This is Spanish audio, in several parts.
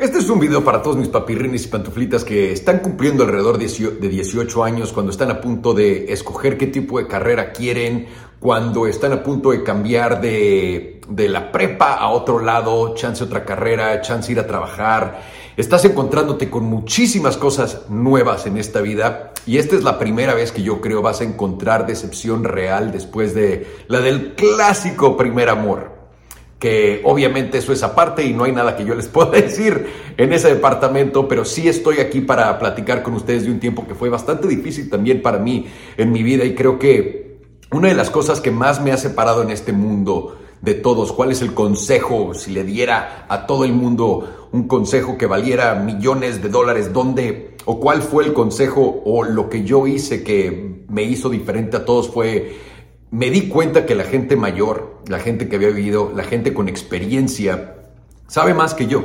Este es un video para todos mis papirrines y pantuflitas que están cumpliendo alrededor de 18 años, cuando están a punto de escoger qué tipo de carrera quieren, cuando están a punto de cambiar de, de la prepa a otro lado, chance otra carrera, chance ir a trabajar. Estás encontrándote con muchísimas cosas nuevas en esta vida y esta es la primera vez que yo creo vas a encontrar decepción real después de la del clásico primer amor que obviamente eso es aparte y no hay nada que yo les pueda decir en ese departamento, pero sí estoy aquí para platicar con ustedes de un tiempo que fue bastante difícil también para mí en mi vida y creo que una de las cosas que más me ha separado en este mundo de todos, cuál es el consejo, si le diera a todo el mundo un consejo que valiera millones de dólares, dónde o cuál fue el consejo o lo que yo hice que me hizo diferente a todos fue me di cuenta que la gente mayor, la gente que había vivido, la gente con experiencia, sabe más que yo.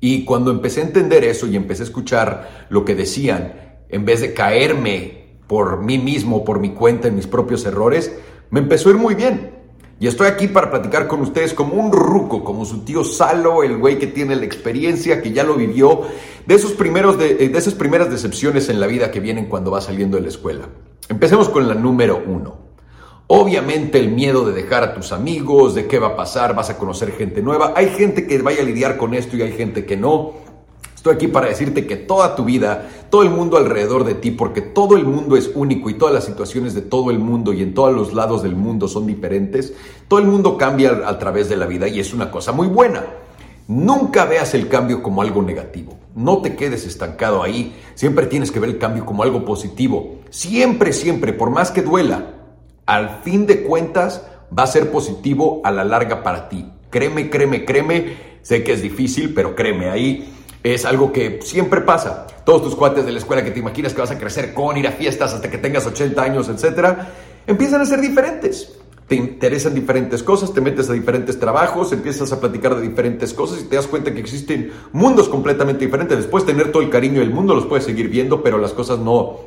Y cuando empecé a entender eso y empecé a escuchar lo que decían, en vez de caerme por mí mismo, por mi cuenta, en mis propios errores, me empezó a ir muy bien. Y estoy aquí para platicar con ustedes como un ruco, como su tío Salo, el güey que tiene la experiencia, que ya lo vivió, de, esos primeros de, de esas primeras decepciones en la vida que vienen cuando va saliendo de la escuela. Empecemos con la número uno. Obviamente el miedo de dejar a tus amigos, de qué va a pasar, vas a conocer gente nueva. Hay gente que vaya a lidiar con esto y hay gente que no. Estoy aquí para decirte que toda tu vida, todo el mundo alrededor de ti, porque todo el mundo es único y todas las situaciones de todo el mundo y en todos los lados del mundo son diferentes, todo el mundo cambia a través de la vida y es una cosa muy buena. Nunca veas el cambio como algo negativo. No te quedes estancado ahí. Siempre tienes que ver el cambio como algo positivo. Siempre, siempre, por más que duela, al fin de cuentas va a ser positivo a la larga para ti. Créeme, créeme, créeme. Sé que es difícil, pero créeme, ahí es algo que siempre pasa. Todos tus cuates de la escuela que te imaginas que vas a crecer con, ir a fiestas hasta que tengas 80 años, etcétera, empiezan a ser diferentes. Te interesan diferentes cosas, te metes a diferentes trabajos, empiezas a platicar de diferentes cosas y te das cuenta que existen mundos completamente diferentes. Después tener todo el cariño del mundo los puedes seguir viendo, pero las cosas no,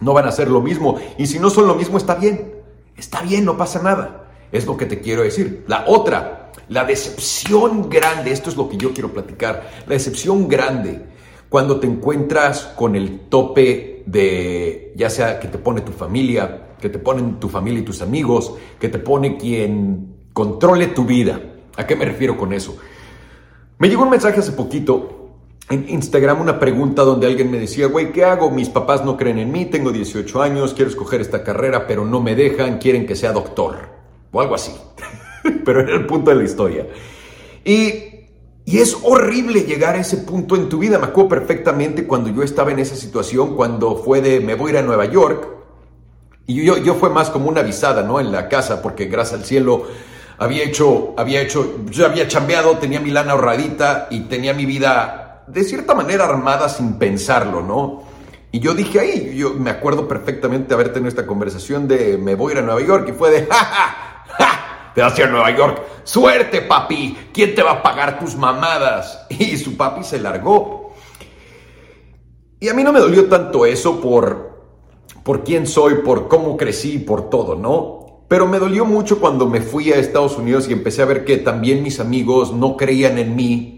no van a ser lo mismo. Y si no son lo mismo, está bien. Está bien, no pasa nada. Es lo que te quiero decir. La otra, la decepción grande, esto es lo que yo quiero platicar, la decepción grande, cuando te encuentras con el tope de, ya sea que te pone tu familia, que te ponen tu familia y tus amigos, que te pone quien controle tu vida. ¿A qué me refiero con eso? Me llegó un mensaje hace poquito en Instagram una pregunta donde alguien me decía, güey, ¿qué hago? Mis papás no creen en mí, tengo 18 años, quiero escoger esta carrera, pero no me dejan, quieren que sea doctor. O algo así. pero era el punto de la historia. Y, y, es horrible llegar a ese punto en tu vida. Me acuerdo perfectamente cuando yo estaba en esa situación, cuando fue de me voy a ir a Nueva York. Y yo, yo fue más como una avisada, ¿no? En la casa, porque gracias al cielo había hecho, había hecho, yo había chambeado, tenía mi lana ahorradita y tenía mi vida de cierta manera armada sin pensarlo, ¿no? Y yo dije ahí, yo me acuerdo perfectamente haber tenido esta conversación de me voy a ir a Nueva York y fue de, ja, ja, ja, te vas a ir a Nueva York, suerte papi, ¿quién te va a pagar tus mamadas? Y su papi se largó. Y a mí no me dolió tanto eso por, por quién soy, por cómo crecí, por todo, ¿no? Pero me dolió mucho cuando me fui a Estados Unidos y empecé a ver que también mis amigos no creían en mí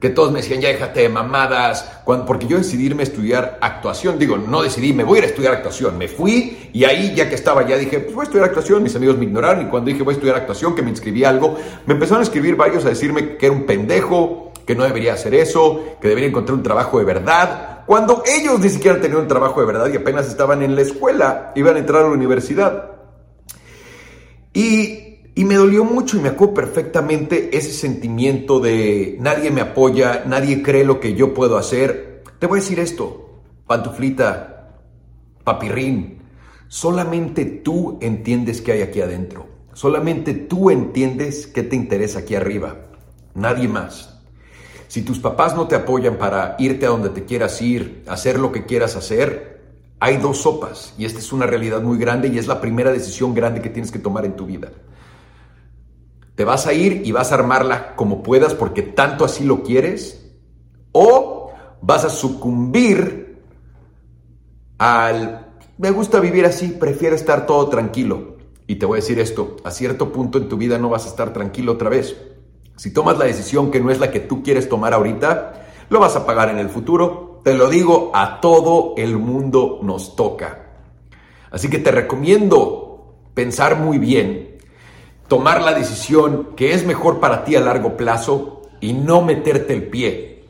que todos me decían, ya déjate de mamadas, cuando, porque yo decidí irme a estudiar actuación, digo, no decidí, me voy a ir a estudiar actuación, me fui y ahí ya que estaba, ya dije, pues voy a estudiar actuación, mis amigos me ignoraron y cuando dije voy a estudiar actuación, que me inscribí algo, me empezaron a escribir varios a decirme que era un pendejo, que no debería hacer eso, que debería encontrar un trabajo de verdad, cuando ellos ni siquiera tenían un trabajo de verdad y apenas estaban en la escuela, iban a entrar a la universidad. Y y me dolió mucho y me acuerdo perfectamente ese sentimiento de nadie me apoya, nadie cree lo que yo puedo hacer. Te voy a decir esto, pantuflita, papirrín, solamente tú entiendes qué hay aquí adentro. Solamente tú entiendes qué te interesa aquí arriba. Nadie más. Si tus papás no te apoyan para irte a donde te quieras ir, hacer lo que quieras hacer, hay dos sopas y esta es una realidad muy grande y es la primera decisión grande que tienes que tomar en tu vida. Te vas a ir y vas a armarla como puedas porque tanto así lo quieres. O vas a sucumbir al me gusta vivir así, prefiero estar todo tranquilo. Y te voy a decir esto, a cierto punto en tu vida no vas a estar tranquilo otra vez. Si tomas la decisión que no es la que tú quieres tomar ahorita, lo vas a pagar en el futuro. Te lo digo, a todo el mundo nos toca. Así que te recomiendo pensar muy bien, tomar la decisión que es mejor para ti a largo plazo y no meterte el pie.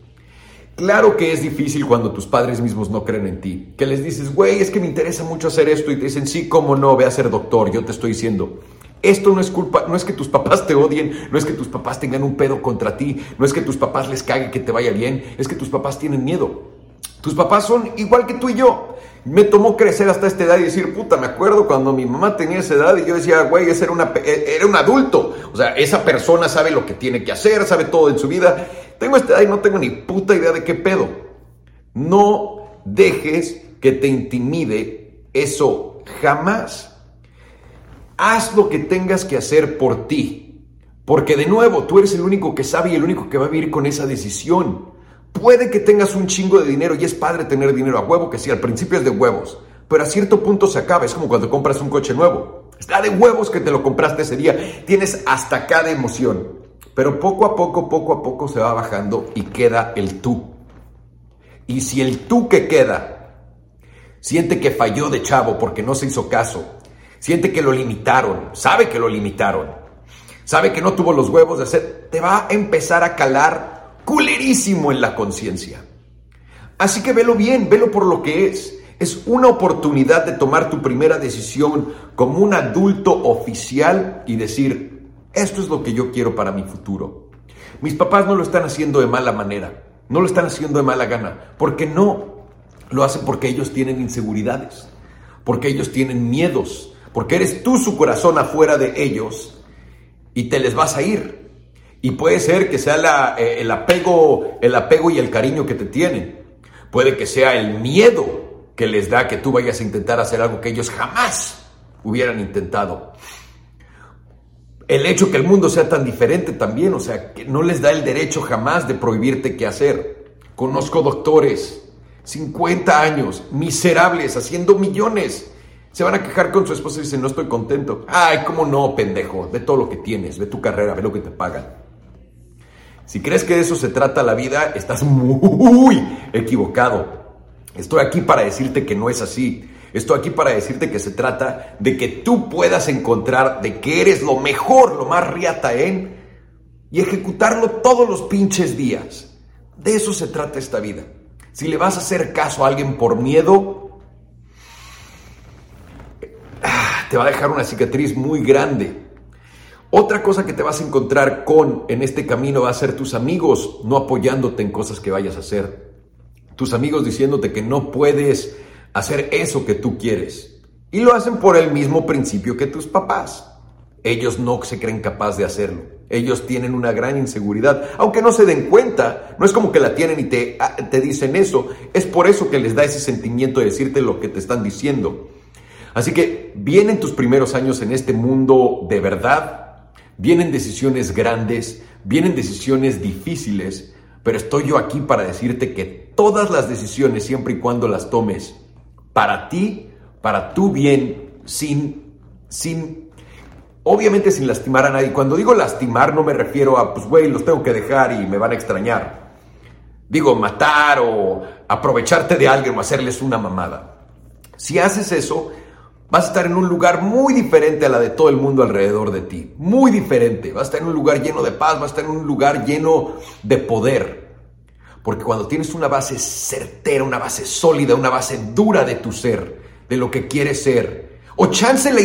Claro que es difícil cuando tus padres mismos no creen en ti, que les dices, güey, es que me interesa mucho hacer esto y te dicen, sí, cómo no, ve a ser doctor, yo te estoy diciendo. Esto no es culpa, no es que tus papás te odien, no es que tus papás tengan un pedo contra ti, no es que tus papás les cague que te vaya bien, es que tus papás tienen miedo. Tus papás son igual que tú y yo. Me tomó crecer hasta esta edad y decir, puta, me acuerdo cuando mi mamá tenía esa edad y yo decía, güey, era, una, e, era un adulto. O sea, esa persona sabe lo que tiene que hacer, sabe todo en su vida. Tengo esta edad y no tengo ni puta idea de qué pedo. No dejes que te intimide eso jamás. Haz lo que tengas que hacer por ti. Porque de nuevo, tú eres el único que sabe y el único que va a vivir con esa decisión. Puede que tengas un chingo de dinero y es padre tener dinero a huevo, que sí, al principio es de huevos, pero a cierto punto se acaba, es como cuando compras un coche nuevo. Está de huevos que te lo compraste ese día, tienes hasta cada emoción, pero poco a poco, poco a poco se va bajando y queda el tú. Y si el tú que queda siente que falló de chavo porque no se hizo caso, siente que lo limitaron, sabe que lo limitaron, sabe que no tuvo los huevos de hacer, te va a empezar a calar culerísimo en la conciencia. Así que velo bien, velo por lo que es. Es una oportunidad de tomar tu primera decisión como un adulto oficial y decir, esto es lo que yo quiero para mi futuro. Mis papás no lo están haciendo de mala manera, no lo están haciendo de mala gana, porque no, lo hacen porque ellos tienen inseguridades, porque ellos tienen miedos, porque eres tú su corazón afuera de ellos y te les vas a ir. Y puede ser que sea eh, el, apego, el apego y el cariño que te tienen. Puede que sea el miedo que les da que tú vayas a intentar hacer algo que ellos jamás hubieran intentado. El hecho que el mundo sea tan diferente también, o sea, que no les da el derecho jamás de prohibirte qué hacer. Conozco doctores, 50 años, miserables, haciendo millones. Se van a quejar con su esposa y dicen, no estoy contento. Ay, cómo no, pendejo. Ve todo lo que tienes, ve tu carrera, ve lo que te pagan. Si crees que de eso se trata la vida, estás muy equivocado. Estoy aquí para decirte que no es así. Estoy aquí para decirte que se trata de que tú puedas encontrar de que eres lo mejor, lo más riata en y ejecutarlo todos los pinches días. De eso se trata esta vida. Si le vas a hacer caso a alguien por miedo, ah, te va a dejar una cicatriz muy grande. Otra cosa que te vas a encontrar con en este camino va a ser tus amigos no apoyándote en cosas que vayas a hacer. Tus amigos diciéndote que no puedes hacer eso que tú quieres. Y lo hacen por el mismo principio que tus papás. Ellos no se creen capaz de hacerlo. Ellos tienen una gran inseguridad, aunque no se den cuenta. No es como que la tienen y te, ah, te dicen eso. Es por eso que les da ese sentimiento de decirte lo que te están diciendo. Así que vienen tus primeros años en este mundo de verdad, Vienen decisiones grandes, vienen decisiones difíciles, pero estoy yo aquí para decirte que todas las decisiones, siempre y cuando las tomes para ti, para tu bien, sin, sin, obviamente sin lastimar a nadie. Cuando digo lastimar no me refiero a, pues güey, los tengo que dejar y me van a extrañar. Digo, matar o aprovecharte de alguien o hacerles una mamada. Si haces eso, Vas a estar en un lugar muy diferente a la de todo el mundo alrededor de ti. Muy diferente. Vas a estar en un lugar lleno de paz, vas a estar en un lugar lleno de poder. Porque cuando tienes una base certera, una base sólida, una base dura de tu ser, de lo que quieres ser, o chance la,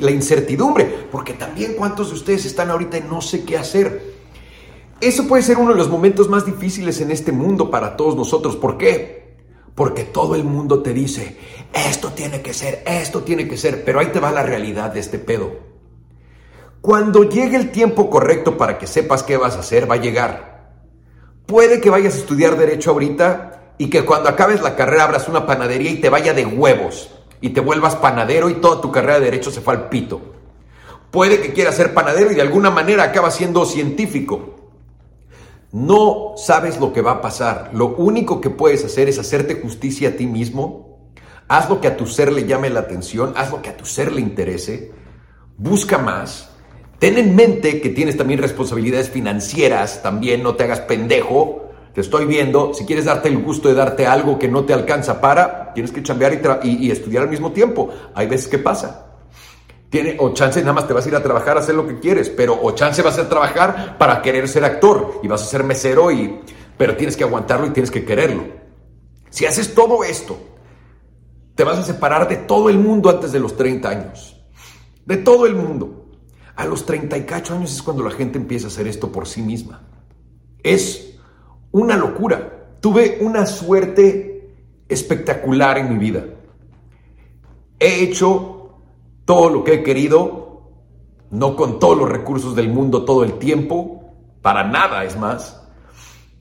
la incertidumbre, porque también cuántos de ustedes están ahorita no sé qué hacer. Eso puede ser uno de los momentos más difíciles en este mundo para todos nosotros. ¿Por qué? Porque todo el mundo te dice, esto tiene que ser, esto tiene que ser, pero ahí te va la realidad de este pedo. Cuando llegue el tiempo correcto para que sepas qué vas a hacer, va a llegar. Puede que vayas a estudiar derecho ahorita y que cuando acabes la carrera abras una panadería y te vaya de huevos y te vuelvas panadero y toda tu carrera de derecho se fue al pito. Puede que quieras ser panadero y de alguna manera acabas siendo científico. No sabes lo que va a pasar. Lo único que puedes hacer es hacerte justicia a ti mismo. Haz lo que a tu ser le llame la atención, haz lo que a tu ser le interese. Busca más. Ten en mente que tienes también responsabilidades financieras, también no te hagas pendejo. Te estoy viendo, si quieres darte el gusto de darte algo que no te alcanza para, tienes que chambear y, estudiar al mismo tiempo. Hay veces que pasa. Tiene, o chance nada más te vas a ir a trabajar a hacer lo que quieres, pero o chance vas a trabajar para querer ser actor y vas a ser mesero y pero tienes que aguantarlo y tienes que quererlo. Si haces todo esto, te vas a separar de todo el mundo antes de los 30 años. De todo el mundo. A los 38 años es cuando la gente empieza a hacer esto por sí misma. Es una locura. Tuve una suerte espectacular en mi vida. He hecho todo lo que he querido, no con todos los recursos del mundo todo el tiempo, para nada es más.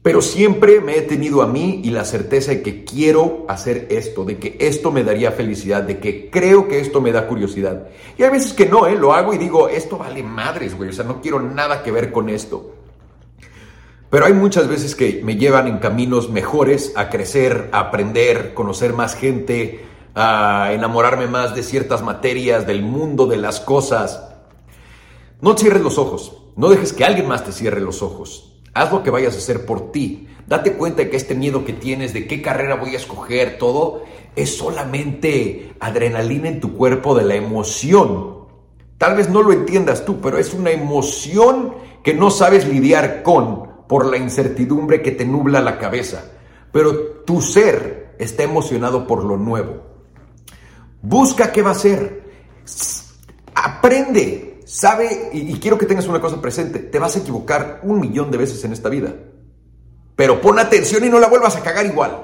Pero siempre me he tenido a mí y la certeza de que quiero hacer esto, de que esto me daría felicidad, de que creo que esto me da curiosidad. Y hay veces que no, ¿eh? Lo hago y digo, esto vale madres, güey, o sea, no quiero nada que ver con esto. Pero hay muchas veces que me llevan en caminos mejores a crecer, a aprender, conocer más gente, a enamorarme más de ciertas materias, del mundo, de las cosas. No cierres los ojos, no dejes que alguien más te cierre los ojos. Haz lo que vayas a hacer por ti. Date cuenta de que este miedo que tienes de qué carrera voy a escoger, todo es solamente adrenalina en tu cuerpo de la emoción. Tal vez no lo entiendas tú, pero es una emoción que no sabes lidiar con por la incertidumbre que te nubla la cabeza. Pero tu ser está emocionado por lo nuevo. Busca qué va a ser. Aprende, Sabe, y, quiero que tengas una cosa presente, te vas a equivocar un millón de veces en esta vida. Pero pon atención y no la vuelvas a cagar igual.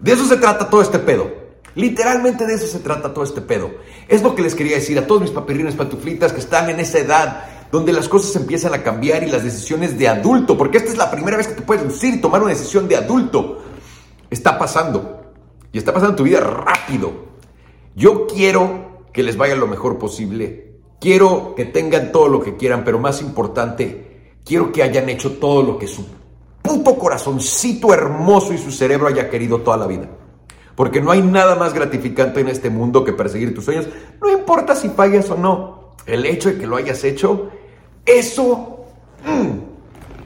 De eso se trata todo este pedo. Literalmente de eso se trata todo este pedo. Es lo que les quería decir a todos mis papirrines pantuflitas que están en esa edad donde las cosas empiezan a cambiar y las decisiones de adulto, porque esta es la primera vez que te puedes lucir y tomar una decisión de adulto, está pasando. Y está pasando tu vida rápido. Yo quiero que les vaya lo mejor posible Quiero que tengan todo lo que quieran, pero más importante, quiero que hayan hecho todo lo que su puto corazoncito hermoso y su cerebro haya querido toda la vida. Porque no hay nada más gratificante en este mundo que perseguir tus sueños. No importa si fallas o no. El hecho de que lo hayas hecho, eso, mm,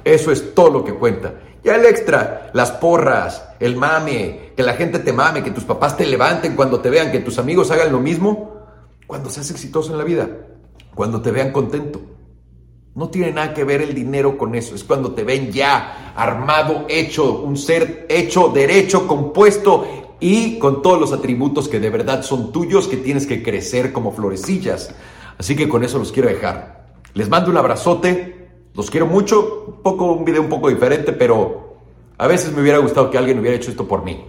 eso es todo lo que cuenta. Ya el extra, las porras, el mame, que la gente te mame, que tus papás te levanten cuando te vean, que tus amigos hagan lo mismo, cuando seas exitoso en la vida cuando te vean contento. No tiene nada que ver el dinero con eso, es cuando te ven ya armado, hecho, un ser hecho, derecho, compuesto y con todos los atributos que de verdad son tuyos, que tienes que crecer como florecillas. Así que con eso los quiero dejar. Les mando un abrazote, los quiero mucho, un poco un video un poco diferente, pero a veces me hubiera gustado que alguien hubiera hecho esto por mí.